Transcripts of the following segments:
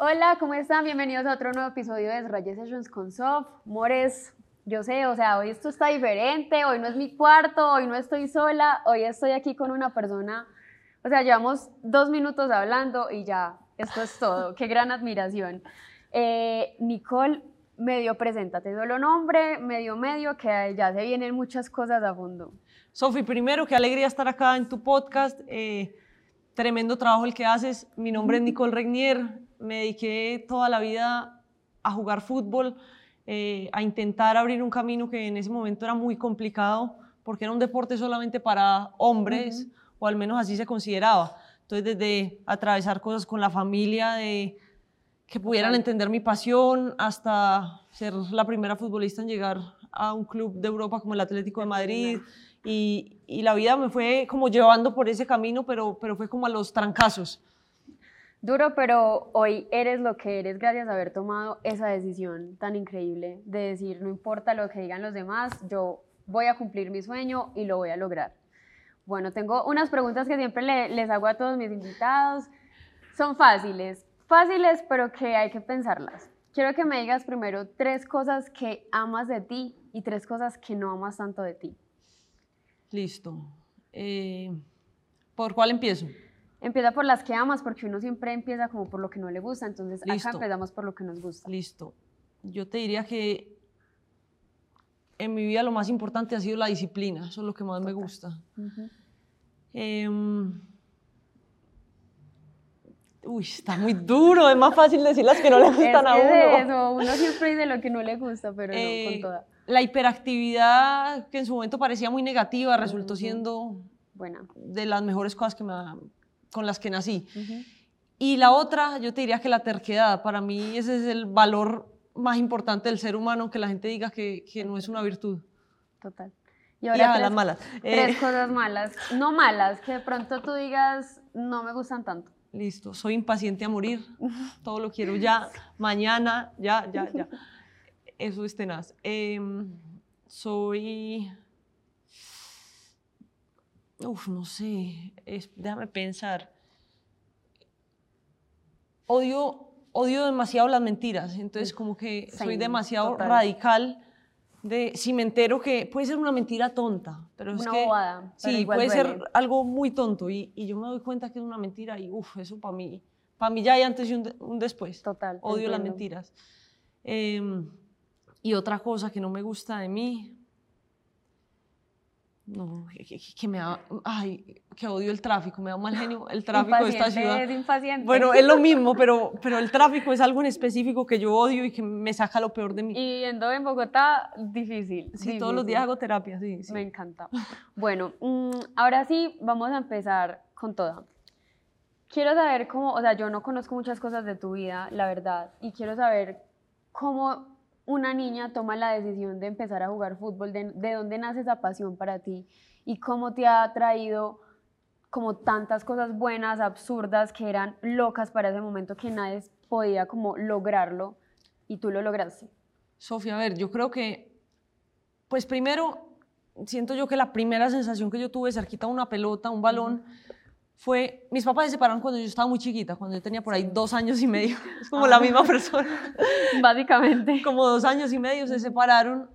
Hola, ¿cómo están? Bienvenidos a otro nuevo episodio de Rayes Sessions con Sof. Mores, yo sé, o sea, hoy esto está diferente, hoy no es mi cuarto, hoy no estoy sola, hoy estoy aquí con una persona, o sea, llevamos dos minutos hablando y ya, esto es todo, qué gran admiración. Eh, Nicole, medio preséntate, solo nombre, medio medio, que ya se vienen muchas cosas a fondo. Sofi, primero, qué alegría estar acá en tu podcast. Eh, tremendo trabajo el que haces. Mi nombre es Nicole Regnier me dediqué toda la vida a jugar fútbol, eh, a intentar abrir un camino que en ese momento era muy complicado porque era un deporte solamente para hombres, o al menos así se consideraba. Entonces, desde atravesar cosas con la familia, de que pudieran entender mi pasión, hasta ser la primera futbolista en llegar a un club de Europa como el Atlético de Madrid. Y, y la vida me fue como llevando por ese camino, pero, pero fue como a los trancazos. Duro, pero hoy eres lo que eres gracias a haber tomado esa decisión tan increíble de decir, no importa lo que digan los demás, yo voy a cumplir mi sueño y lo voy a lograr. Bueno, tengo unas preguntas que siempre les hago a todos mis invitados. Son fáciles, fáciles, pero que hay que pensarlas. Quiero que me digas primero tres cosas que amas de ti y tres cosas que no amas tanto de ti. Listo. Eh, ¿Por cuál empiezo? Empieza por las que amas, porque uno siempre empieza como por lo que no le gusta, entonces acá empezamos por lo que nos gusta. Listo. Yo te diría que en mi vida lo más importante ha sido la disciplina, eso es lo que más me gusta. Em, uy, está muy duro, es más fácil decir las que no le gustan a uno. Eso, uno siempre dice lo que no le gusta, pero no con eh, toda. La hiperactividad, que en su momento parecía muy negativa, resultó siendo Buena. de las mejores cosas que me, ha con las que nací. Y la otra, yo te diría que la terquedad. Para mí ese es el valor más importante del ser humano, que la gente diga que, que no es una virtud. Total. Y ahora las malas. Tres eh, cosas malas. No malas, que de pronto tú digas, no me gustan tanto. Listo, soy impaciente a morir. Todo lo quiero ya, mañana, ya, ya, ya. Eso es tenaz. Em, soy Uf, no sé, déjame pensar. Odio, odio demasiado las mentiras, entonces como que soy demasiado radical de si me entero que puede ser una mentira tonta, pero es que sí, puede ser algo muy tonto y, y, yo me doy cuenta que es una mentira y uff, eso para mí, para mí ya hay antes y un, después. Total. Odio las mentiras. Em, y otra cosa que no me gusta de mí, no, que, me da, ay, que odio el tráfico, me da mal genio el tráfico de esta ciudad. Es impaciente. Bueno, es lo mismo, pero, pero el tráfico es algo en específico que yo odio y que me saca lo peor de mí. Y yendo en Bogotá, difícil. Sí, todos los días hago terapia, sí, Me encanta. Bueno, mm, ahora sí, vamos a empezar con todo. Quiero saber cómo, o sea, yo no conozco muchas cosas de tu vida, la verdad, y quiero saber cómo una niña toma la decisión de empezar a jugar fútbol? ¿De, dónde nace esa pasión para ti? ¿Y cómo te ha traído como tantas cosas buenas, absurdas, que eran locas para ese momento que nadie podía como lograrlo y tú lo lograste? Sofía, a ver, yo creo que, pues primero, siento yo que la primera sensación que yo tuve cerquita a una pelota, un balón, fue, mis papás se separaron cuando yo estaba muy chiquita, cuando yo tenía por ahí dos años y medio, es como la ah. misma persona. Básicamente. Como dos años y medio se separaron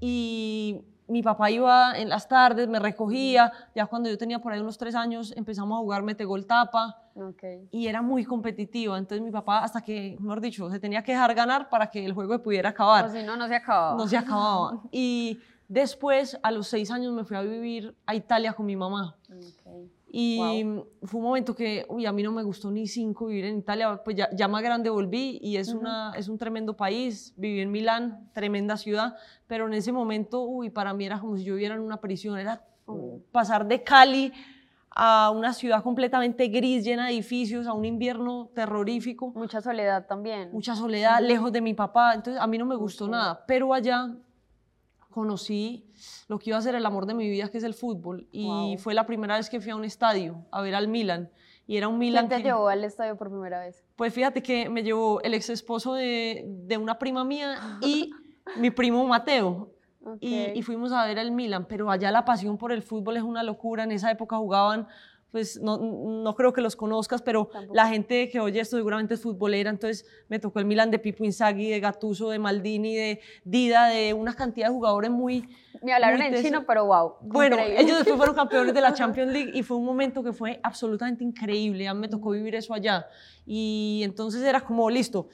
y mi papá iba en las tardes, me recogía, ya cuando yo tenía por ahí unos tres años empezamos a jugar mete gol tapa okay. y era muy competitiva, entonces mi papá hasta que, mejor dicho, se tenía que dejar ganar para que el juego pudiera acabar. O si no, no se acababa. No se acababa. y después, a los seis años, me fui a vivir a Italia con mi mamá. Okay. Y fue un momento que, uy, a mí no me gustó ni cinco vivir en Italia, pues ya, ya más grande volví y es, una, es un tremendo país, viví en Milán, tremenda ciudad, pero en ese momento, uy, para mí era como si yo viviera en una prisión, era pasar de Cali a una ciudad completamente gris, llena de edificios, a un invierno terrorífico. Mucha soledad también. Mucha soledad, lejos de mi papá, entonces a mí no me gustó nada, pero allá conocí lo que iba a ser el amor de mi vida, que es el fútbol. Y fue la primera vez que fui a un estadio a ver al Milan. Y era un Milan ¿Quién te llevó al estadio por primera vez? Pues fíjate que me llevó el ex esposo de, de una prima mía y mi primo Mateo. Y, y, fuimos a ver al Milan, pero allá la pasión por el fútbol es una locura. En esa época jugaban pues no, no creo que los conozcas, pero la gente que oye esto seguramente es futbolera, entonces me tocó el Milan de Pipo Inzaghi, de Gattuso, de Maldini, de Dida, de una cantidad de jugadores muy... Me hablaron en chino, pero wow. Bueno, ellos después fueron campeones de la Champions League y fue un momento que fue absolutamente increíble, me tocó vivir eso allá. Y entonces era como, listo,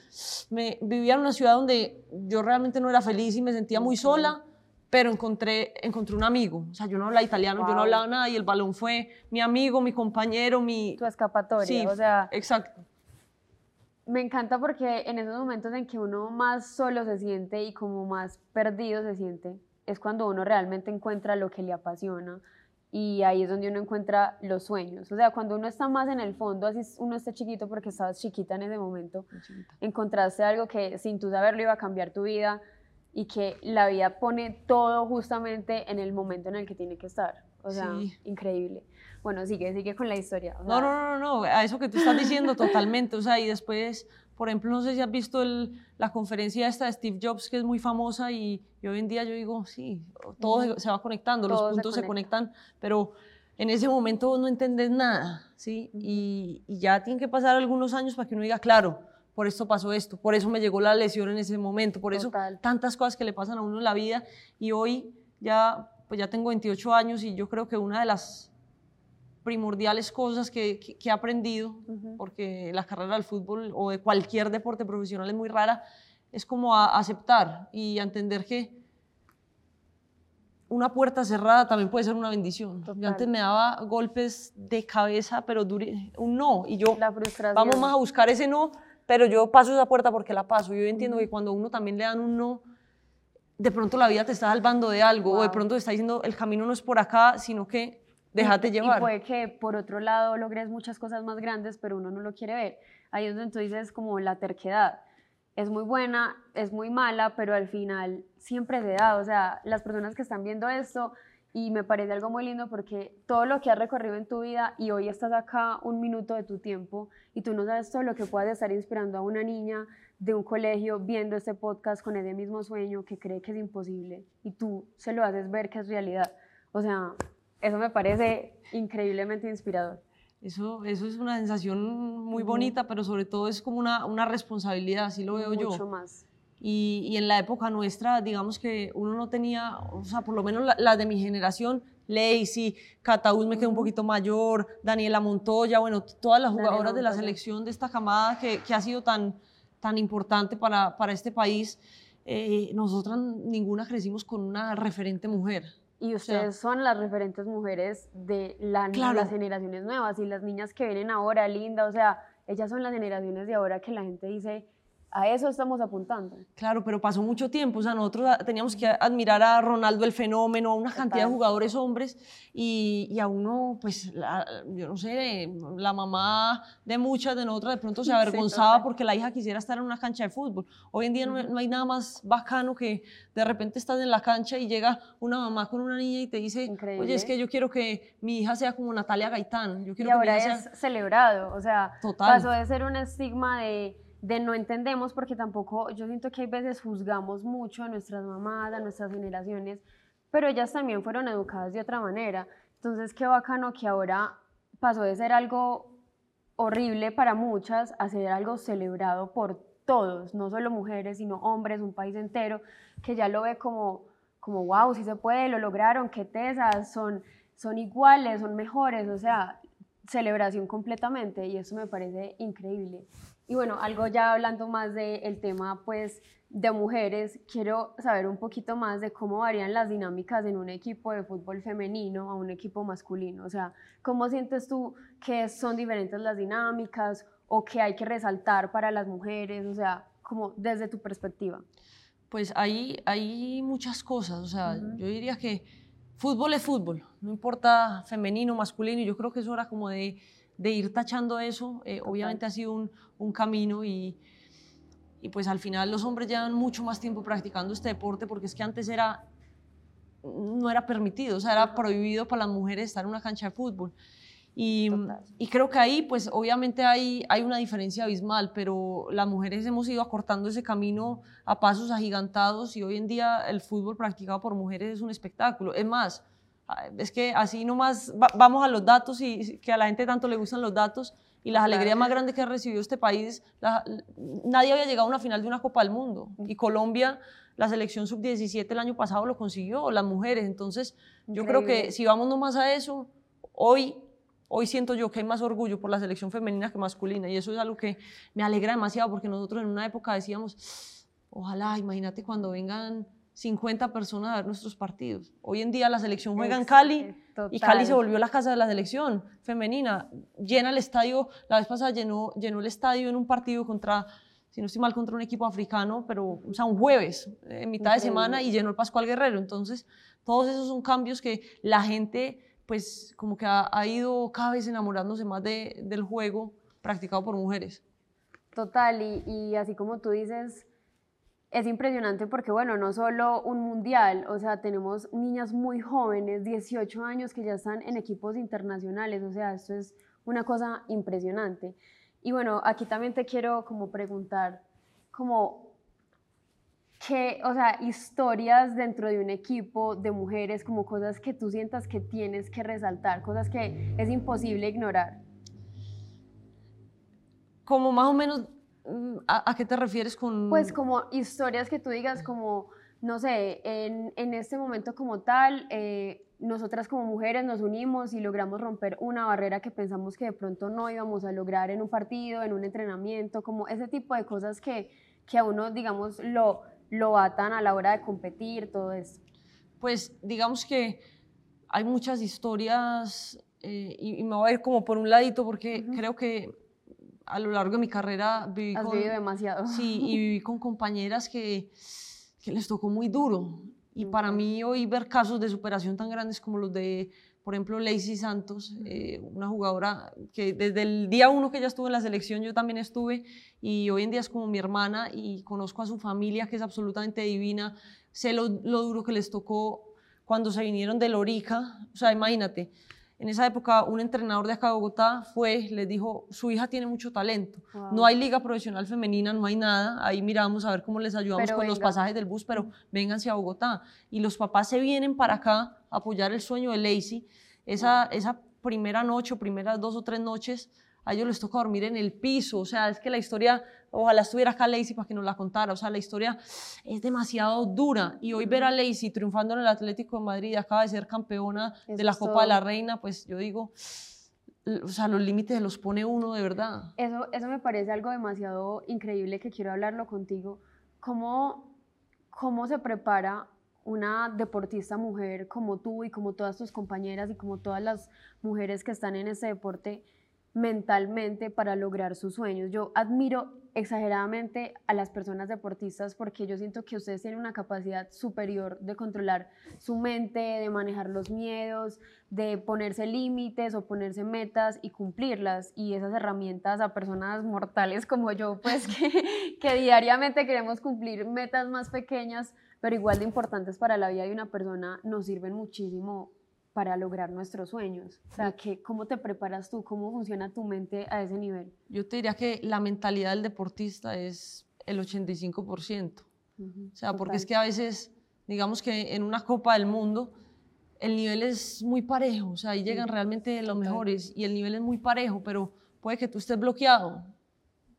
me, vivía en una ciudad donde yo realmente no era feliz y me sentía muy sola pero encontré, encontré un amigo. O sea, yo no hablaba italiano, yo no hablaba nada y el balón fue mi amigo, mi compañero, mi... Tu escapatoria, sí, o sea... Exacto. Me encanta porque en esos momentos en que uno más solo se siente y como más perdido se siente, es cuando uno realmente encuentra lo que le apasiona y ahí es donde uno encuentra los sueños. O sea, cuando uno está más en el fondo, así uno está chiquito porque estabas chiquita en ese momento, encontraste algo que sin tú saberlo iba a cambiar tu vida, y que la vida pone todo justamente en el momento en el que tiene que estar. O sea, increíble. Bueno, sigue, sigue con la historia. no, no, no, no, a eso que tú estás diciendo totalmente. O sea, y después, por ejemplo, no sé si has visto el, la conferencia esta de Steve Jobs, que es muy famosa, y, hoy en día yo digo, sí, todo se, va conectando, los puntos se, conectan, pero en ese momento no entiendes nada, ¿sí? Y, y ya tienen que pasar algunos años para que uno diga, claro, por esto pasó esto, por eso me llegó la lesión en ese momento, por eso tantas cosas que le pasan a uno en la vida. Y hoy ya, pues ya tengo 28 años y yo creo que una de las primordiales cosas que, que, he aprendido, porque la carrera del fútbol o de cualquier deporte profesional es muy rara, es como a aceptar y a entender que una puerta cerrada también puede ser una bendición. Yo antes me daba golpes de cabeza, pero un no, y yo, vamos más a buscar ese no, pero yo paso esa puerta porque la paso. Yo entiendo que cuando uno también le dan un no, de pronto la vida te está salvando de algo, o de pronto te está diciendo el camino no es por acá, sino que déjate llevar. Y puede que por otro lado logres muchas cosas más grandes, pero uno no lo quiere ver. Ahí es donde tú dices como la terquedad. Es muy buena, es muy mala, pero al final siempre se da. O sea, las personas que están viendo esto y me parece algo muy lindo porque todo lo que has recorrido en tu vida y hoy estás acá un minuto de tu tiempo y tú no sabes todo lo que puedas estar inspirando a una niña de un colegio viendo este podcast con ese mismo sueño que cree que es imposible y tú se lo haces ver que es realidad. O sea, eso me parece increíblemente inspirador. Eso, eso es una sensación muy bonita, pero sobre todo es como una, una responsabilidad, así lo veo yo. Mucho más. Y, en la época nuestra, digamos que uno no tenía, o sea, por lo menos las la de mi generación, Lacey, Cataúz me quedó un poquito mayor, Daniela Montoya, bueno, todas las jugadoras de la selección de esta camada que, que ha sido tan, tan importante para, para este país, eh, nosotras ninguna crecimos con una referente mujer. Y ustedes son las referentes mujeres de la, las generaciones nuevas y las niñas que vienen ahora, linda, o sea, ellas son las generaciones de ahora que la gente dice, a eso estamos apuntando. Claro, pero pasó mucho tiempo. O sea, nosotros teníamos que admirar a Ronaldo el fenómeno, a una cantidad de jugadores hombres y, a uno, pues, yo no sé, la mamá de muchas de nosotras de pronto se avergonzaba porque la hija quisiera estar en una cancha de fútbol. Hoy en día no, hay nada más bacano que de repente estás en la cancha y llega una mamá con una niña y te dice, oye, es que yo quiero que mi hija sea como Natalia Gaitán. Yo quiero y ahora es celebrado. O sea, pasó de ser un estigma de de no entendemos porque tampoco, yo siento que hay veces juzgamos mucho a nuestras mamás, a nuestras generaciones, pero ellas también fueron educadas de otra manera. Entonces, qué bacano que ahora pasó de ser algo horrible para muchas a ser algo celebrado por todos, no solo mujeres, sino hombres, un país entero, que ya lo ve como, como wow, si se puede, lo lograron, qué tesas, son, son iguales, son mejores, o sea, celebración completamente y eso me parece increíble. Y bueno, algo ya hablando más del tema pues de mujeres, quiero saber un poquito más de cómo varían las dinámicas en un equipo de fútbol femenino a un equipo masculino. O sea, ¿cómo sientes tú que son diferentes las dinámicas o que hay que resaltar para las mujeres? O sea, como desde tu perspectiva. Pues hay, hay muchas cosas. O sea, yo diría que fútbol es fútbol, no importa femenino, masculino. Yo creo que es hora como de de ir tachando eso, eh, obviamente ha sido un, un camino y, y, pues al final los hombres llevan mucho más tiempo practicando este deporte porque es que antes era, no era permitido, o sea, era prohibido para las mujeres estar en una cancha de fútbol. Y, y, creo que ahí, pues obviamente hay, hay una diferencia abismal, pero las mujeres hemos ido acortando ese camino a pasos agigantados y hoy en día el fútbol practicado por mujeres es un espectáculo. Es más, Es que así nomás va- vamos a los datos y que a la gente tanto le gustan los datos y las Claro. alegrías más grandes que ha recibido este país, la- nadie había llegado a una final de una Copa del Mundo. Y Colombia, la selección sub-17 el año pasado lo consiguió, las mujeres, entonces yo creo que si vamos nomás a eso, hoy, hoy siento yo que hay más orgullo por la selección femenina que masculina. Y eso es algo que me alegra demasiado porque nosotros en una época decíamos, ojalá, imagínate cuando vengan 50 personas a ver nuestros partidos. Hoy en día la selección juega en Cali eh, y Cali se volvió la casa de la selección femenina. Llena el estadio, la vez pasada llenó, llenó el estadio en un partido contra, si no estoy mal, contra un equipo africano, pero, o sea, un jueves, eh, en mitad de semana, y llenó el Pascual Guerrero. Entonces, todos esos son cambios que la gente, pues, como que ha, ha ido cada vez enamorándose más de- del juego practicado por mujeres. Total, y, y así como tú dices, es impresionante porque, bueno, no solo un mundial, o sea, tenemos niñas muy jóvenes, 18 años, que ya están en equipos internacionales, o sea, esto es una cosa impresionante. Y bueno, aquí también te quiero como preguntar, como, ¿qué, o sea, historias dentro de un equipo de mujeres, como cosas que tú sientas que tienes que resaltar, cosas que es imposible ignorar? Como más o menos, ¿a, a qué te refieres con...? Pues como historias que tú digas como, no sé, en, en este momento como tal, eh, nosotras como mujeres nos unimos y logramos romper una barrera que pensamos que de pronto no íbamos a lograr en un partido, en un entrenamiento, como ese tipo de cosas que, que a uno, digamos, lo, lo atan a la hora de competir, todo eso. Pues digamos que hay muchas historias eh, y, y me voy a ir como por un ladito porque Ujú. creo que a lo largo de mi carrera viví Has con, vivido demasiado. sí, y viví con compañeras que, que les tocó muy duro. Y para mí hoy ver casos de superación tan grandes como los de, por ejemplo, Lacey Santos, eh, una jugadora que desde el día uno que ella estuvo en la selección yo también estuve y hoy en día es como mi hermana y conozco a su familia que es absolutamente divina, sé lo, lo duro que les tocó cuando se vinieron de Lorica, o sea, imagínate, en esa época un entrenador de acá de Bogotá fue, les dijo, su hija tiene mucho talento, no hay liga profesional femenina, no hay nada, ahí miramos a ver cómo les ayudamos Pero con los pasajes del bus, pero vénganse a Bogotá. Y los papás se vienen para acá a apoyar el sueño de Lacey. Esa, esa primera noche o primeras dos o tres noches, a ellos les toca dormir en el piso. O sea, es que la historia, ojalá estuviera acá Lacey para que nos la contara. O sea, la historia es demasiado dura. Y hoy ver a Lacey triunfando en el Atlético de Madrid, acaba de ser campeona Eso de la Copa de la todo. Reina, pues yo digo, o sea, los límites los pone uno de verdad. Eso, eso me parece algo demasiado increíble que quiero hablarlo contigo. ¿Cómo, cómo se prepara una deportista mujer como tú y como todas tus compañeras y como todas las mujeres que están en este deporte mentalmente para lograr sus sueños? Yo admiro exageradamente a las personas deportistas porque yo siento que ustedes tienen una capacidad superior de controlar su mente, de manejar los miedos, de ponerse límites o ponerse metas y cumplirlas. Y esas herramientas a personas mortales como yo, pues que, diariamente queremos cumplir metas más pequeñas, pero igual de importantes para la vida de una persona, nos sirven muchísimo para lograr nuestros sueños. O sea, que, ¿cómo te preparas tú? ¿Cómo funciona tu mente a ese nivel? Yo te diría que la mentalidad del deportista es el 85%. O sea, porque es que a veces, digamos que en una Copa del Mundo, el nivel es muy parejo, o sea, ahí llegan realmente los total. mejores y el nivel es muy parejo, pero puede que tú estés bloqueado,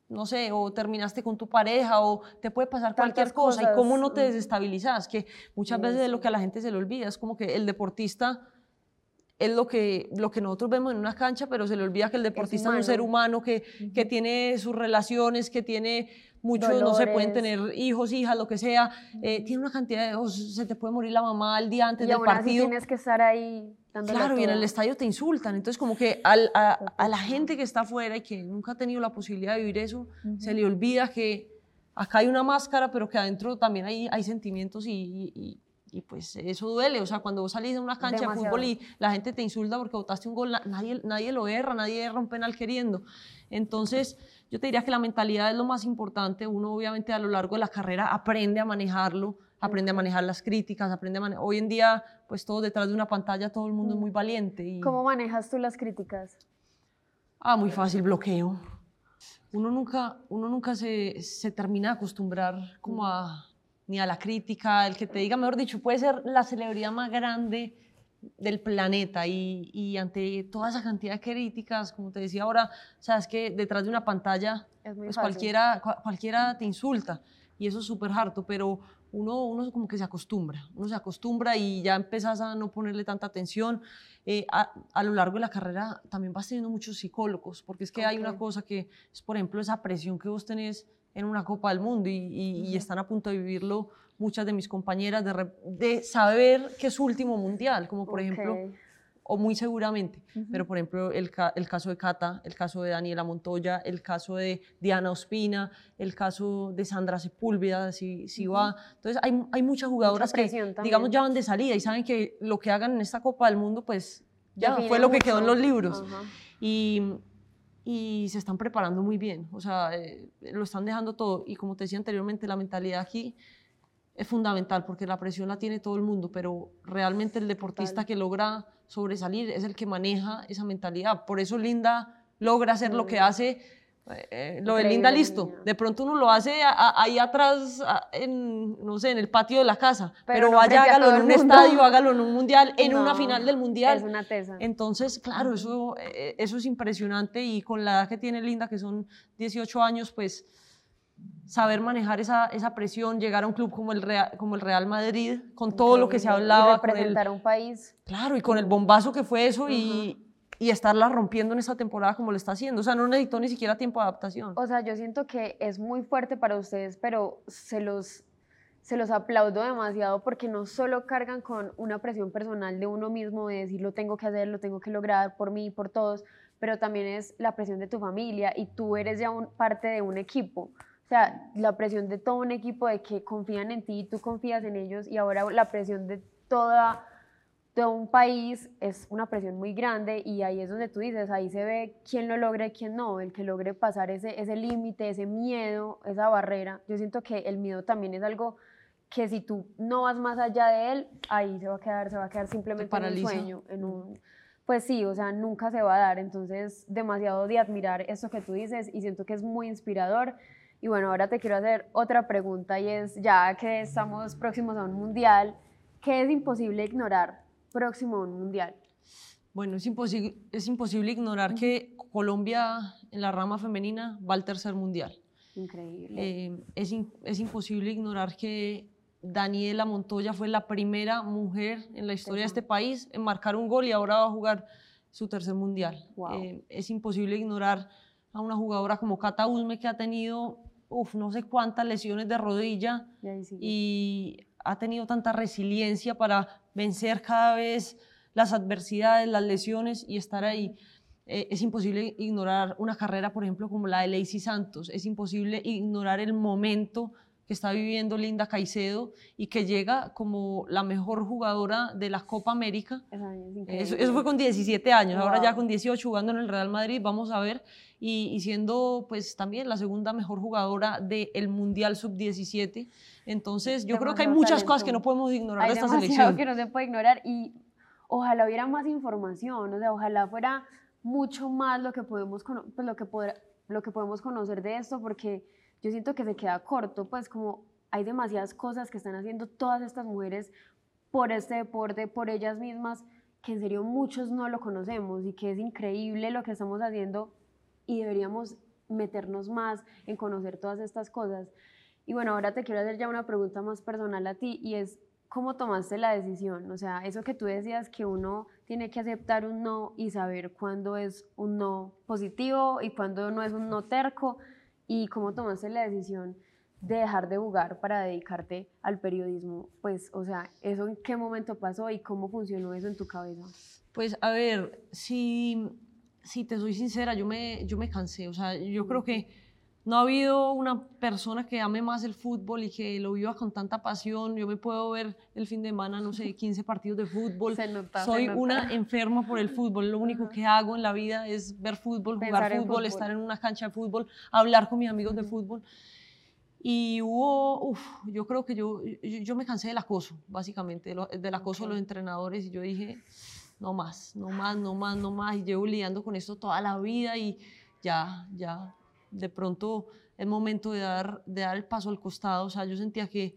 no sé, o terminaste con tu pareja, o te puede pasar cualquier cosa, y cosas, cómo no te desestabilizas, que muchas veces es lo que a la gente se le olvida, es como que el deportista es lo que, lo que nosotros vemos en una cancha, pero se le olvida que el deportista es, un ser humano, que, que tiene sus relaciones, que tiene muchos, no sé, pueden Dolores. tener hijos, hijas, lo que sea, eh, tiene una cantidad de hijos, se te puede morir la mamá el día antes Y del aún así partido. tienes que estar ahí Claro, y en el todo. estadio te insultan. Entonces, como que al- a, a la gente que está afuera y que nunca ha tenido la posibilidad de vivir eso, se le olvida que acá hay una máscara, pero que adentro también hay, hay sentimientos y, y- y- pues eso duele. O sea, cuando vos salís de una cancha de fútbol y la gente te insulta porque botaste un gol, na- nadie, nadie lo erra, nadie erra un penal queriendo. Entonces, yo te diría que la mentalidad es lo más importante. Uno, obviamente, a lo largo de la carrera aprende a manejarlo, aprende a manejar las críticas, aprende a mane- Hoy en día, pues todo detrás de una pantalla, todo el mundo es muy valiente. Y... ¿Cómo manejas tú las críticas? Ah, muy fácil, bloqueo. Uno nunca, uno nunca se, se termina de acostumbrar como a, ni a la crítica, el que te diga, mejor dicho, puede ser la celebridad más grande del planeta. Y, y, ante toda esa cantidad de críticas, como te decía ahora, sabes que detrás de una pantalla pues cualquiera, cualquiera te insulta. Y eso es súper harto, pero uno, uno como que se acostumbra, uno se acostumbra y ya empezás a no ponerle tanta atención. Eh, a, a, lo largo de la carrera también vas teniendo muchos psicólogos, porque es que hay una cosa que es, por ejemplo, esa presión que vos tenés en una Copa del Mundo y, y, y están a punto de vivirlo muchas de mis compañeras, de, de saber que es su último mundial, como por okay. ejemplo o muy seguramente, uh -huh. pero por ejemplo el, el, caso de Cata, el caso de Daniela Montoya, el caso de Diana Ospina, el caso de Sandra Sepúlveda, si, si uh -huh. va. Entonces hay, hay muchas jugadoras que, también. digamos, ya van de salida y saben que lo que hagan en esta Copa del Mundo, pues ya fue lo que quedó en los libros. Uh -huh. y, y se están preparando muy bien, o sea, eh, lo están dejando todo. Y como te decía anteriormente, la mentalidad aquí es fundamental porque la presión la tiene todo el mundo, pero realmente el deportista Total. que logra sobresalir es el que maneja esa mentalidad. Por eso Linda logra hacer lo que hace, eh, lo de Linda listo. De pronto uno lo hace a, a, ahí atrás, a, en, no sé, en el patio de la casa, pero, pero no vaya, hágalo en un estadio, hágalo en un mundial, en no, una final del mundial. Es una tesa. Entonces, claro, eso, eh, eso es impresionante y con la edad que tiene Linda, que son 18 años, pues saber manejar esa, esa presión, llegar a un club como el Real, como el Real Madrid, con todo lo que se hablaba. Y representar el, a un país. Claro, y con el bombazo que fue eso uh -huh. y, y estarla rompiendo en esta temporada como lo está haciendo. O sea, no necesitó ni siquiera tiempo de adaptación. O sea, yo siento que es muy fuerte para ustedes, pero se los, se los aplaudo demasiado porque no solo cargan con una presión personal de uno mismo, de decir lo tengo que hacer, lo tengo que lograr por mí y por todos, pero también es la presión de tu familia y tú eres ya un, parte de un equipo. O sea, la presión de todo un equipo de que confían en ti, tú confías en ellos y ahora la presión de toda, todo un país es una presión muy grande y ahí es donde tú dices, ahí se ve quién lo logra y quién no, el que logre pasar ese, ese límite, ese miedo, esa barrera. Yo siento que el miedo también es algo que si tú no vas más allá de él, ahí se va a quedar, se va a quedar simplemente en un sueño, en un pues sí, o sea, nunca se va a dar. Entonces, demasiado de admirar esto que tú dices y siento que es muy inspirador. Y bueno, ahora te quiero hacer otra pregunta y es, ya que estamos próximos a un mundial, ¿qué es imposible ignorar próximo a un mundial? Bueno, es, imposible, es imposible ignorar que Colombia en la rama femenina va al tercer mundial. Increíble. Eh, es, es imposible ignorar que Daniela Montoya fue la primera mujer en la historia de este país en marcar un gol y ahora va a jugar su tercer mundial. Wow. Eh, es imposible ignorar a una jugadora como Cata Usme que ha tenido uf, no sé cuántas lesiones de rodilla y ha tenido tanta resiliencia para vencer cada vez las adversidades, las lesiones y estar ahí. Eh, es imposible ignorar una carrera, por ejemplo, como la de Lacey Santos. Es imposible ignorar el momento que está viviendo Linda Caicedo y que llega como la mejor jugadora de la Copa América. Eso, eso, fue con 17 años, wow. ahora ya con 18 jugando en el Real Madrid, vamos a ver, y, y siendo pues también la segunda mejor jugadora del Mundial Sub-17. Entonces yo creo que hay muchas talento. cosas que no podemos ignorar hay de esta selección. que no se puede ignorar y ojalá hubiera más información, o sea, ojalá fuera mucho más lo que podemos, pues, lo que podrá, lo que podemos conocer de esto, porque yo siento que se queda corto, pues como hay demasiadas cosas que están haciendo todas estas mujeres por este deporte, por ellas mismas, que en serio muchos no lo conocemos y que es increíble lo que estamos haciendo y deberíamos meternos más en conocer todas estas cosas. Y bueno, ahora te quiero hacer ya una pregunta más personal a ti y es, ¿cómo tomaste la decisión? O sea, eso que tú decías que uno tiene que aceptar un no y saber cuándo es un no positivo y cuándo no es un no terco y cómo tomaste la decisión de dejar de jugar para dedicarte al periodismo. Pues, o sea, ¿eso en qué momento pasó y cómo funcionó eso en tu cabeza? Pues, a ver, si, si te soy sincera, yo me, yo me cansé. O sea, yo creo que no ha habido una persona que ame más el fútbol y que lo viva con tanta pasión. Yo me puedo ver el fin de semana, no sé, 15 partidos de fútbol. Se nota, Soy se nota. una enferma por el fútbol. Lo único que hago en la vida es ver fútbol, Pensar jugar fútbol, fútbol. estar en una cancha de fútbol, hablar con mis amigos de fútbol. Y hubo, uf, yo creo que yo, yo, yo me cansé del acoso, básicamente, del acoso de los entrenadores y yo dije, no más, no más, no más, no más. Y llevo lidiando con esto toda la vida y ya, ya, de pronto es momento de dar, de dar el paso al costado. O sea, yo sentía que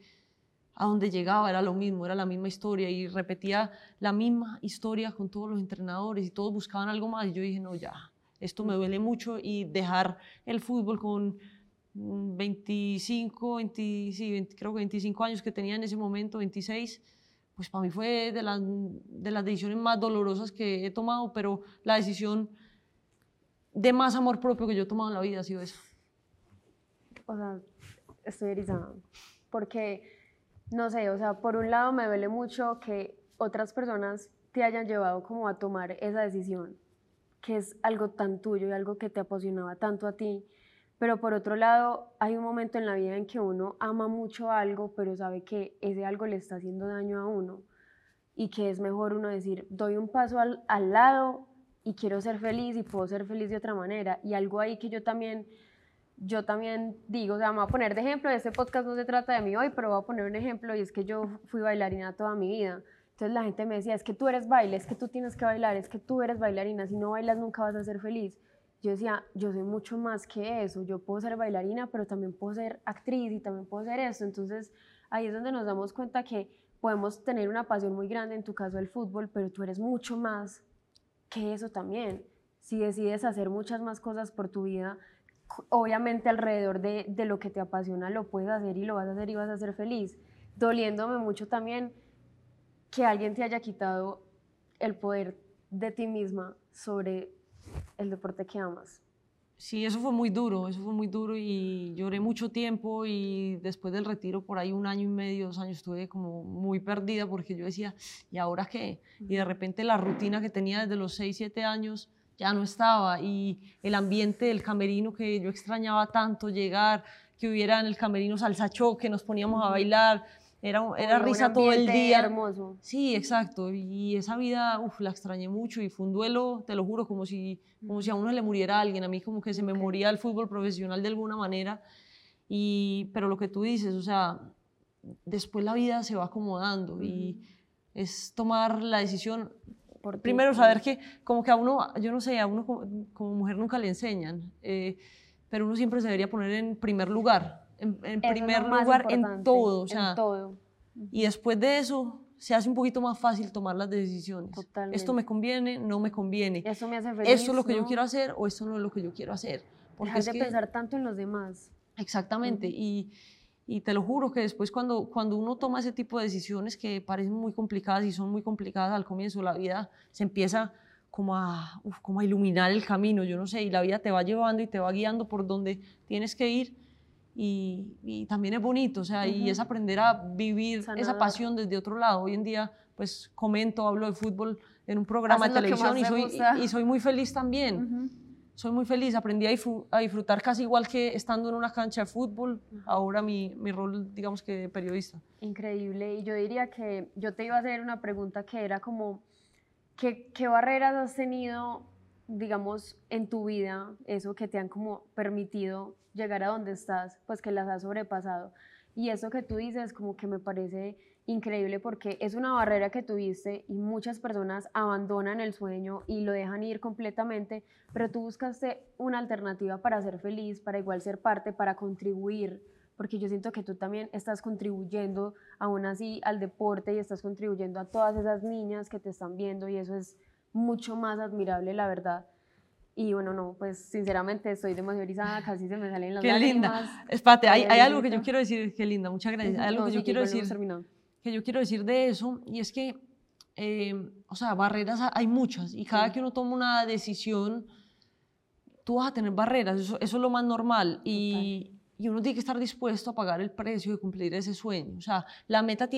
a donde llegaba era lo mismo, era la misma historia y repetía la misma historia con todos los entrenadores y todos buscaban algo más. Y yo dije, no, ya, esto me duele mucho y dejar el fútbol con 25, 20, creo que 25 años que tenía en ese momento, 26, pues para mí fue de las, de las decisiones más dolorosas que he tomado, pero la decisión de más amor propio que yo he tomado en la vida ha sido esa. O sea, estoy erizada, porque, no sé, o sea, por un lado me duele mucho que otras personas te hayan llevado como a tomar esa decisión, que es algo tan tuyo y algo que te apasionaba tanto a ti, pero por otro lado, hay un momento en la vida en que uno ama mucho algo, pero sabe que ese algo le está haciendo daño a uno y que es mejor uno decir, doy un paso al, al lado y quiero ser feliz y puedo ser feliz de otra manera. Y algo ahí que yo también, yo también digo, o sea, me voy a poner de ejemplo, este podcast no se trata de mí hoy, pero voy a poner un ejemplo y es que yo fui bailarina toda mi vida. Entonces la gente me decía, es que tú eres baile, es que tú tienes que bailar, es que tú eres bailarina, si no bailas nunca vas a ser feliz yo decía, yo soy mucho más que eso, yo puedo ser bailarina, pero también puedo ser actriz y también puedo ser eso. Entonces ahí es donde nos damos cuenta que podemos tener una pasión muy grande, en tu caso el fútbol, pero tú eres mucho más que eso también. Si decides hacer muchas más cosas por tu vida, obviamente alrededor de, de lo que te apasiona lo puedes hacer y lo vas a hacer y vas a ser feliz. Doliéndome mucho también que alguien te haya quitado el poder de ti misma sobre el deporte que amas. Sí, eso fue muy duro, eso fue muy duro y lloré mucho tiempo y después del retiro, por ahí un año y medio, dos años, estuve como muy perdida porque yo decía, ¿y ahora qué? Y de repente la rutina que tenía desde los 6, 7 años ya no estaba y el ambiente del camerino que yo extrañaba tanto, llegar, que hubiera en el camerino salsa que nos poníamos a bailar, era, era risa todo el día. hermoso. Sí, exacto. Y esa vida, uf, la extrañé mucho y fue un duelo, te lo juro, como si, como si a uno le muriera alguien. A mí como que se me moría el fútbol profesional de alguna manera. Y, pero lo que tú dices, o sea, después la vida se va acomodando y es tomar la decisión. Por Primero saber que como que a uno, yo no sé, a uno como, mujer nunca le enseñan, eh, pero uno siempre se debería poner en primer lugar en, primer lugar en todo. O sea, todo. Y después de eso se hace un poquito más fácil tomar las decisiones. Totalmente. Esto me conviene, no me conviene. Eso me hace feliz. Esto es lo que yo quiero hacer o esto no es lo que yo quiero hacer. Porque Dejar de pensar tanto en los demás. Exactamente. y, y, te lo juro que después cuando, cuando uno toma ese tipo de decisiones que parecen muy complicadas y son muy complicadas al comienzo, la vida se empieza como a, como a iluminar el camino, yo no sé, y la vida te va llevando y te va guiando por donde tienes que ir y, también es bonito, o sea, y es aprender a vivir esa pasión desde otro lado. Hoy en día, pues comento, hablo de fútbol en un programa de televisión y soy, y, soy, muy feliz también. Soy muy feliz, aprendí a, disfrutar casi igual que estando en una cancha de fútbol, ahora mi, mi, rol, digamos que periodista. Increíble, y yo diría que yo te iba a hacer una pregunta que era como, ¿qué, qué barreras has tenido, digamos, en tu vida, eso que te han como permitido llegar a donde estás, pues que las has sobrepasado. Y eso que tú dices como que me parece increíble porque es una barrera que tuviste y muchas personas abandonan el sueño y lo dejan ir completamente, pero tú buscaste una alternativa para ser feliz, para igual ser parte, para contribuir, porque yo siento que tú también estás contribuyendo aún así al deporte y estás contribuyendo a todas esas niñas que te están viendo y eso es mucho más admirable, la verdad. Y bueno, no, pues sinceramente estoy demasiado casi se me salen las Qué linda. Espate, hay, hay algo que yo quiero decir, qué linda, muchas gracias. Hay algo que yo quiero decir, que yo quiero decir de eso, y es que, eh, o sea, barreras hay muchas, y cada que uno toma una decisión, tú vas a tener barreras, eso, eso es lo más normal, y, y, uno tiene que estar dispuesto a pagar el precio de cumplir ese sueño. O sea, la meta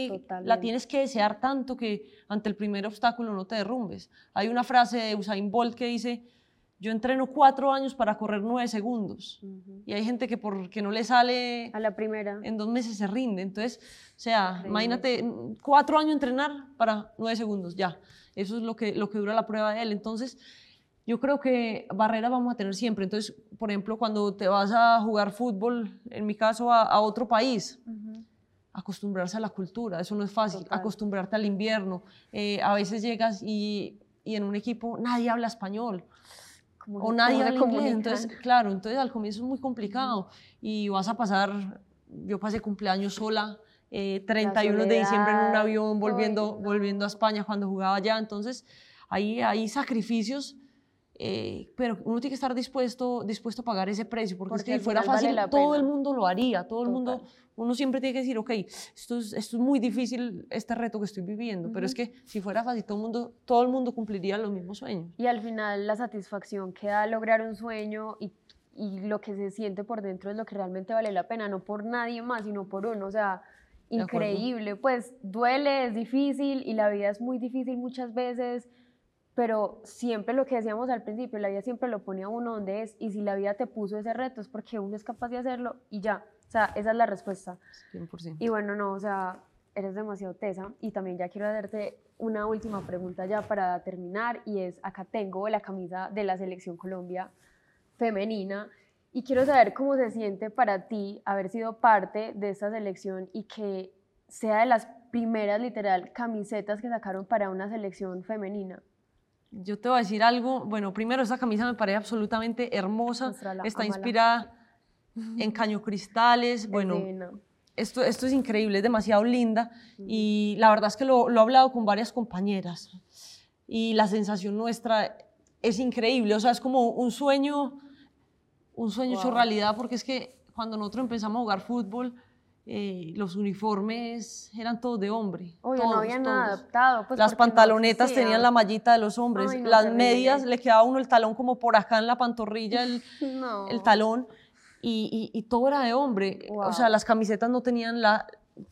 la tienes que desear tanto que ante el primer obstáculo no te derrumbes. Hay una frase de Usain Bolt que dice yo entreno cuatro años para correr nueve segundos. Y hay gente que porque no le sale... A la primera. En dos meses se rinde. Entonces, o sea, imagínate, cuatro años entrenar para nueve segundos, ya. Eso es lo que, lo que dura la prueba de él. Entonces, yo creo que barreras vamos a tener siempre. Entonces, por ejemplo, cuando te vas a jugar fútbol, en mi caso, a, otro país, acostumbrarse a la cultura, eso no es fácil. Acostumbrarte al invierno. Eh, a veces llegas y, y en un equipo nadie habla español o nadie habla inglés. Entonces, claro, entonces al comienzo es muy complicado y vas a pasar, yo pasé cumpleaños sola eh, 31 de diciembre en un avión volviendo, uy, no. volviendo a España cuando jugaba allá. Entonces, ahí hay sacrificios, eh, pero uno tiene que estar dispuesto, dispuesto a pagar ese precio, porque, es Porque que si fuera vale fácil, la todo el mundo lo haría, todo el mundo, Total. uno siempre tiene que decir, ok, esto es, esto es muy difícil, este reto que estoy viviendo, pero es que si fuera fácil, todo el mundo, todo el mundo cumpliría los mismos sueños. Y al final la satisfacción que da lograr un sueño y, y lo que se siente por dentro es lo que realmente vale la pena, no por nadie más, sino por uno. O sea, increíble. Pues duele, es difícil y la vida es muy difícil muchas veces, pero siempre lo que decíamos al principio, la vida siempre lo pone a uno donde es y si la vida te puso ese reto es porque uno es capaz de hacerlo y ya. O sea, esa es la respuesta. 100%. Y bueno, no, o sea, eres demasiado tesa. Y también ya quiero hacerte una última pregunta ya para terminar. Y es, acá tengo la camisa de la Selección Colombia femenina. Y quiero saber cómo se siente para ti haber sido parte de esta selección y que sea de las primeras, literal, camisetas que sacaron para una selección femenina. Yo te voy a decir algo. Bueno, primero, esta camisa me parece absolutamente hermosa. Está inspirada en cañocristales. Es Bueno, esto, esto es increíble, es demasiado linda. Y la verdad es que lo, lo he hablado con varias compañeras. Y la sensación nuestra es increíble. O sea, es como un sueño, un sueño hecho Wow. realidad, porque es que cuando nosotros empezamos a jugar fútbol, eh, los uniformes eran todos de hombre. Obvio, todos, no había nada todos. adaptado. pues, Las no pantalonetas existía. tenían la mallita de los hombres, Ay, no, las medias le quedaba uno el talón como por acá en la pantorrilla, el, No. el talón, y, y- y todo era de hombre. O sea, Wow. las camisetas no tenían la,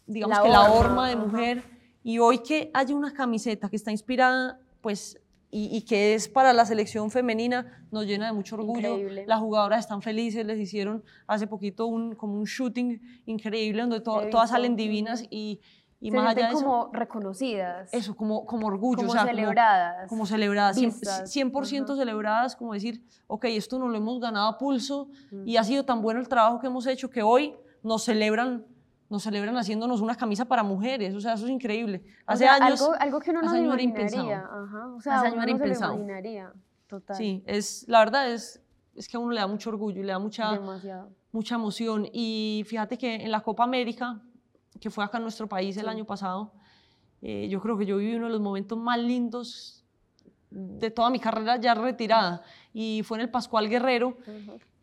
digamos La que la horma, de mujer. Y hoy que haya una camiseta que está inspirada, pues, y, y que es para la selección femenina, nos llena de mucho orgullo. Increíble. Las jugadoras están felices, les hicieron hace poquito un, como un shooting increíble donde to- todas salen divinas y, y se más allá de eso, como reconocidas. eso, como, como orgullo. como o sea, como- celebradas. como celebradas, cien- vistas, 100% ajá. celebradas, como decir, ok, esto nos lo hemos ganado a pulso Mm. y ha sido tan bueno el trabajo que hemos hecho que hoy nos celebran, nos celebran haciéndonos una camisa para mujeres, o sea, eso es increíble. O Hace sea, años, algo, algo que uno no era imaginaría. impensado. Ajá. O sea, Hace años era no se lo impensado. imaginaría. Total. sí, es, la verdad es, es que a uno le da mucho orgullo y le da mucha, Demasiado. mucha emoción. Y fíjate que en la Copa América, que fue acá en nuestro país el año pasado, eh, yo creo que yo viví uno de los momentos más lindos de toda mi carrera ya retirada. Y fue en el Pascual Guerrero,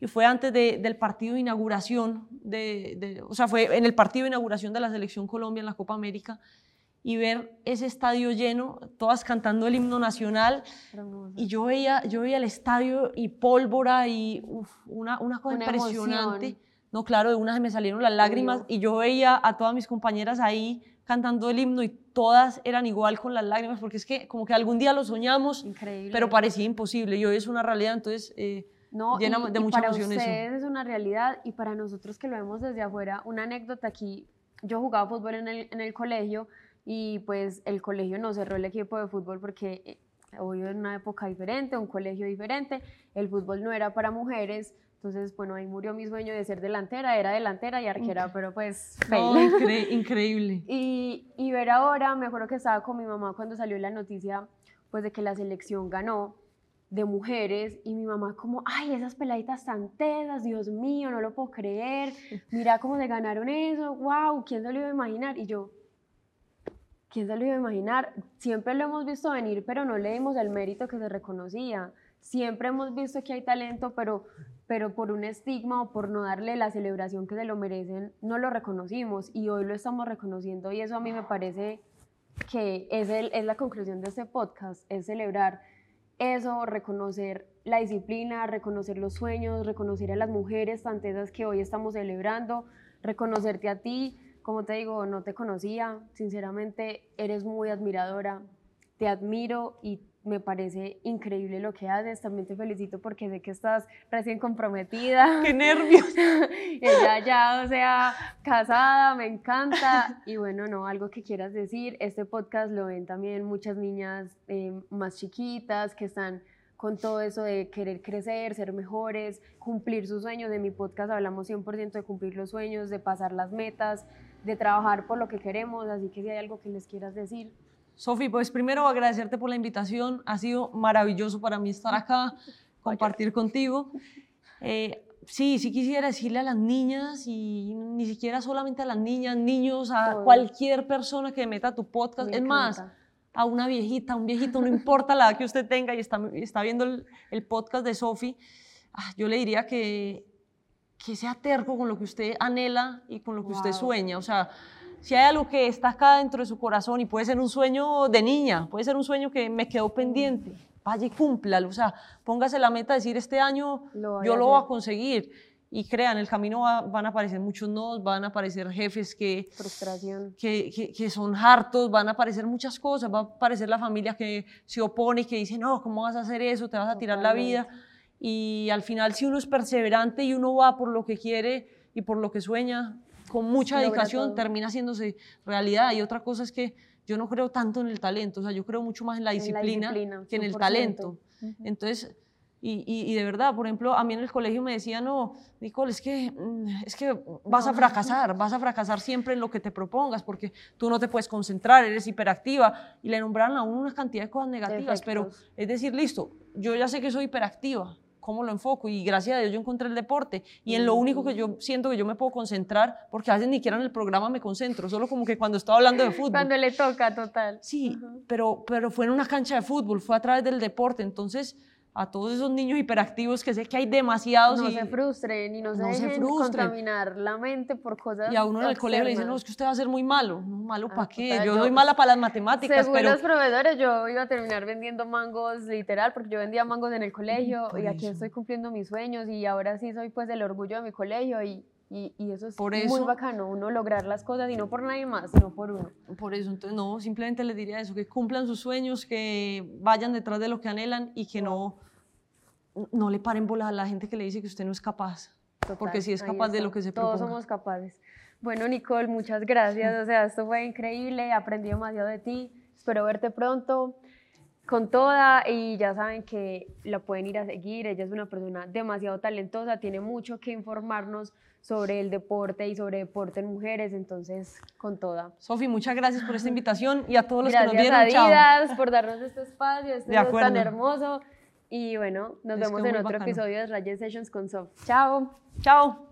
y fue antes de- del partido de inauguración, de, de- o sea, fue en el partido de inauguración de la Selección Colombia en la Copa América, y ver ese estadio lleno, todas cantando el himno nacional, Hermoso. y yo veía, yo veía el estadio y pólvora y uf, una, una cosa Una impresionante. emoción. No, claro, de una se me salieron las lágrimas y yo veía a todas mis compañeras ahí cantando el himno y todas eran igual con las lágrimas, porque es que como que algún día lo soñamos, Increíble. pero parecía imposible y hoy es una realidad, entonces eh, no, llena y- de y mucha para emoción eso. ustedes es una realidad y para nosotros que lo vemos desde afuera, una anécdota aquí, yo jugaba fútbol en el, en el colegio y pues el colegio no cerró el equipo de fútbol porque eh, hoy en una época diferente, un colegio diferente, el fútbol no era para mujeres, entonces bueno, ahí murió mi sueño de ser delantera, era delantera y arquera, pero pues no, fail. incre- increíble. Y, y ver ahora, me acuerdo que estaba con mi mamá cuando salió la noticia, pues de que la selección ganó de mujeres y mi mamá como, ay, esas peladitas tan tesas, Dios mío, no lo puedo creer, mira cómo se ganaron eso, wow, ¿quién se lo iba a imaginar? Y yo, ¿quién se lo iba a imaginar? Siempre lo hemos visto venir, pero no le dimos el mérito que se reconocía. Siempre hemos visto que hay talento, pero, pero por un estigma o por no darle la celebración que se lo merecen, no lo reconocimos y hoy lo estamos reconociendo y eso a mí me parece que es, el- es la conclusión de este podcast, es celebrar eso, reconocer la disciplina, reconocer los sueños, reconocer a las mujeres tan tesas que hoy estamos celebrando, reconocerte a ti, como te digo, no te conocía, sinceramente eres muy admiradora, te admiro y me parece increíble lo que haces, también te felicito porque sé que estás recién comprometida. ¡Qué nervios! Ella ya, o sea, casada, me encanta. Y bueno, no, algo que quieras decir, este podcast lo ven también muchas niñas eh, más chiquitas que están con todo eso de querer crecer, ser mejores, cumplir sus sueños. En mi podcast hablamos 100% de cumplir los sueños, de pasar las metas, de trabajar por lo que queremos. Así que si hay algo que les quieras decir. Sofi, pues primero agradecerte por la invitación. Ha sido maravilloso para mí estar acá, compartir contigo. Eh, sí, sí quisiera decirle a las niñas y ni siquiera solamente a las niñas, niños, a Todos. cualquier persona que meta tu podcast. Me es más, a una viejita, a un viejito, no importa la edad que usted tenga y está, está viendo el, el podcast de Sofi, ah, yo le diría que, que sea terco con lo que usted anhela y con lo que usted Wow. sueña. O sea, si hay algo que está acá dentro de su corazón y puede ser un sueño de niña, puede ser un sueño que me quedó pendiente, vaya y cúmplalo. O sea, póngase la meta de decir este año Lo yo lo voy a conseguir. Y crean, en el camino va- van a aparecer muchos nodos, van a aparecer jefes que, Frustración. que, que- que son hartos, van a aparecer muchas cosas, va a aparecer la familia que se opone y que dice, no, ¿cómo vas a hacer eso? Te vas a tirar la vida. Y al final, si uno es perseverante y uno va por lo que quiere y por lo que sueña, con mucha dedicación, termina haciéndose realidad. Y otra cosa es que yo no creo tanto en el talento, o sea, yo creo mucho más en la En la disciplina, disciplina, que en el 100%. talento. Ujú. Entonces, y, y- y de verdad, por ejemplo, a mí en el colegio me decían, no, Nicole, es que, mm, es que vas a fracasar, vas a fracasar siempre en lo que te propongas, porque tú no te puedes concentrar, eres hiperactiva, y le nombraron a uno una cantidad de cosas negativas, pero Defectos. es decir, listo, yo ya sé que soy hiperactiva, ¿cómo lo enfoco? Y gracias a Dios yo encontré el deporte, y en lo único que yo siento que yo me puedo concentrar, porque a veces ni siquiera en el programa me concentro, solo como que cuando estoy hablando de fútbol. Cuando le toca, total. Sí, pero, pero fue en una cancha de fútbol, fue a través del deporte. Entonces, a todos esos niños hiperactivos que sé que hay demasiados No y, se frustren y no se no se dejen frustren. contaminar la mente por cosas y a uno en el colegio le dicen, no, es que usted va a ser muy malo. No, ¿Malo Ah, para qué? total, Yo yo- soy mala para las matemáticas, Según pero los profesores, yo iba a terminar vendiendo mangos, literal, porque yo vendía mangos en el colegio y aquí eso. estoy cumpliendo mis sueños y ahora sí soy pues el orgullo de mi colegio y, y, y eso es Por muy eso- bacano, uno lograr las cosas y no por nadie más, sino por uno. por eso, entonces, no, simplemente les diría eso, que cumplan sus sueños, que vayan detrás de lo que anhelan y que no, no le paren bolas a la gente que le dice que usted no es capaz. Porque si es ahí capaz de lo que se Todos proponga. somos capaces. Bueno, Nicole, muchas gracias. O sea, esto fue increíble. Aprendí demasiado de ti. Espero verte pronto con toda. Y ya saben que la pueden ir a seguir. Ella es una persona demasiado talentosa. Tiene mucho que informarnos sobre el deporte y sobre deporte en mujeres. Entonces, con toda. Sofi, muchas gracias por esta invitación y a todos los que nos Gracias vieron. chao. Adidas por darnos este espacio, este tan hermoso. Y bueno, nos Es vemos en otro bacano. episodio de Rayes Sessions con Sof. Chao. Chao.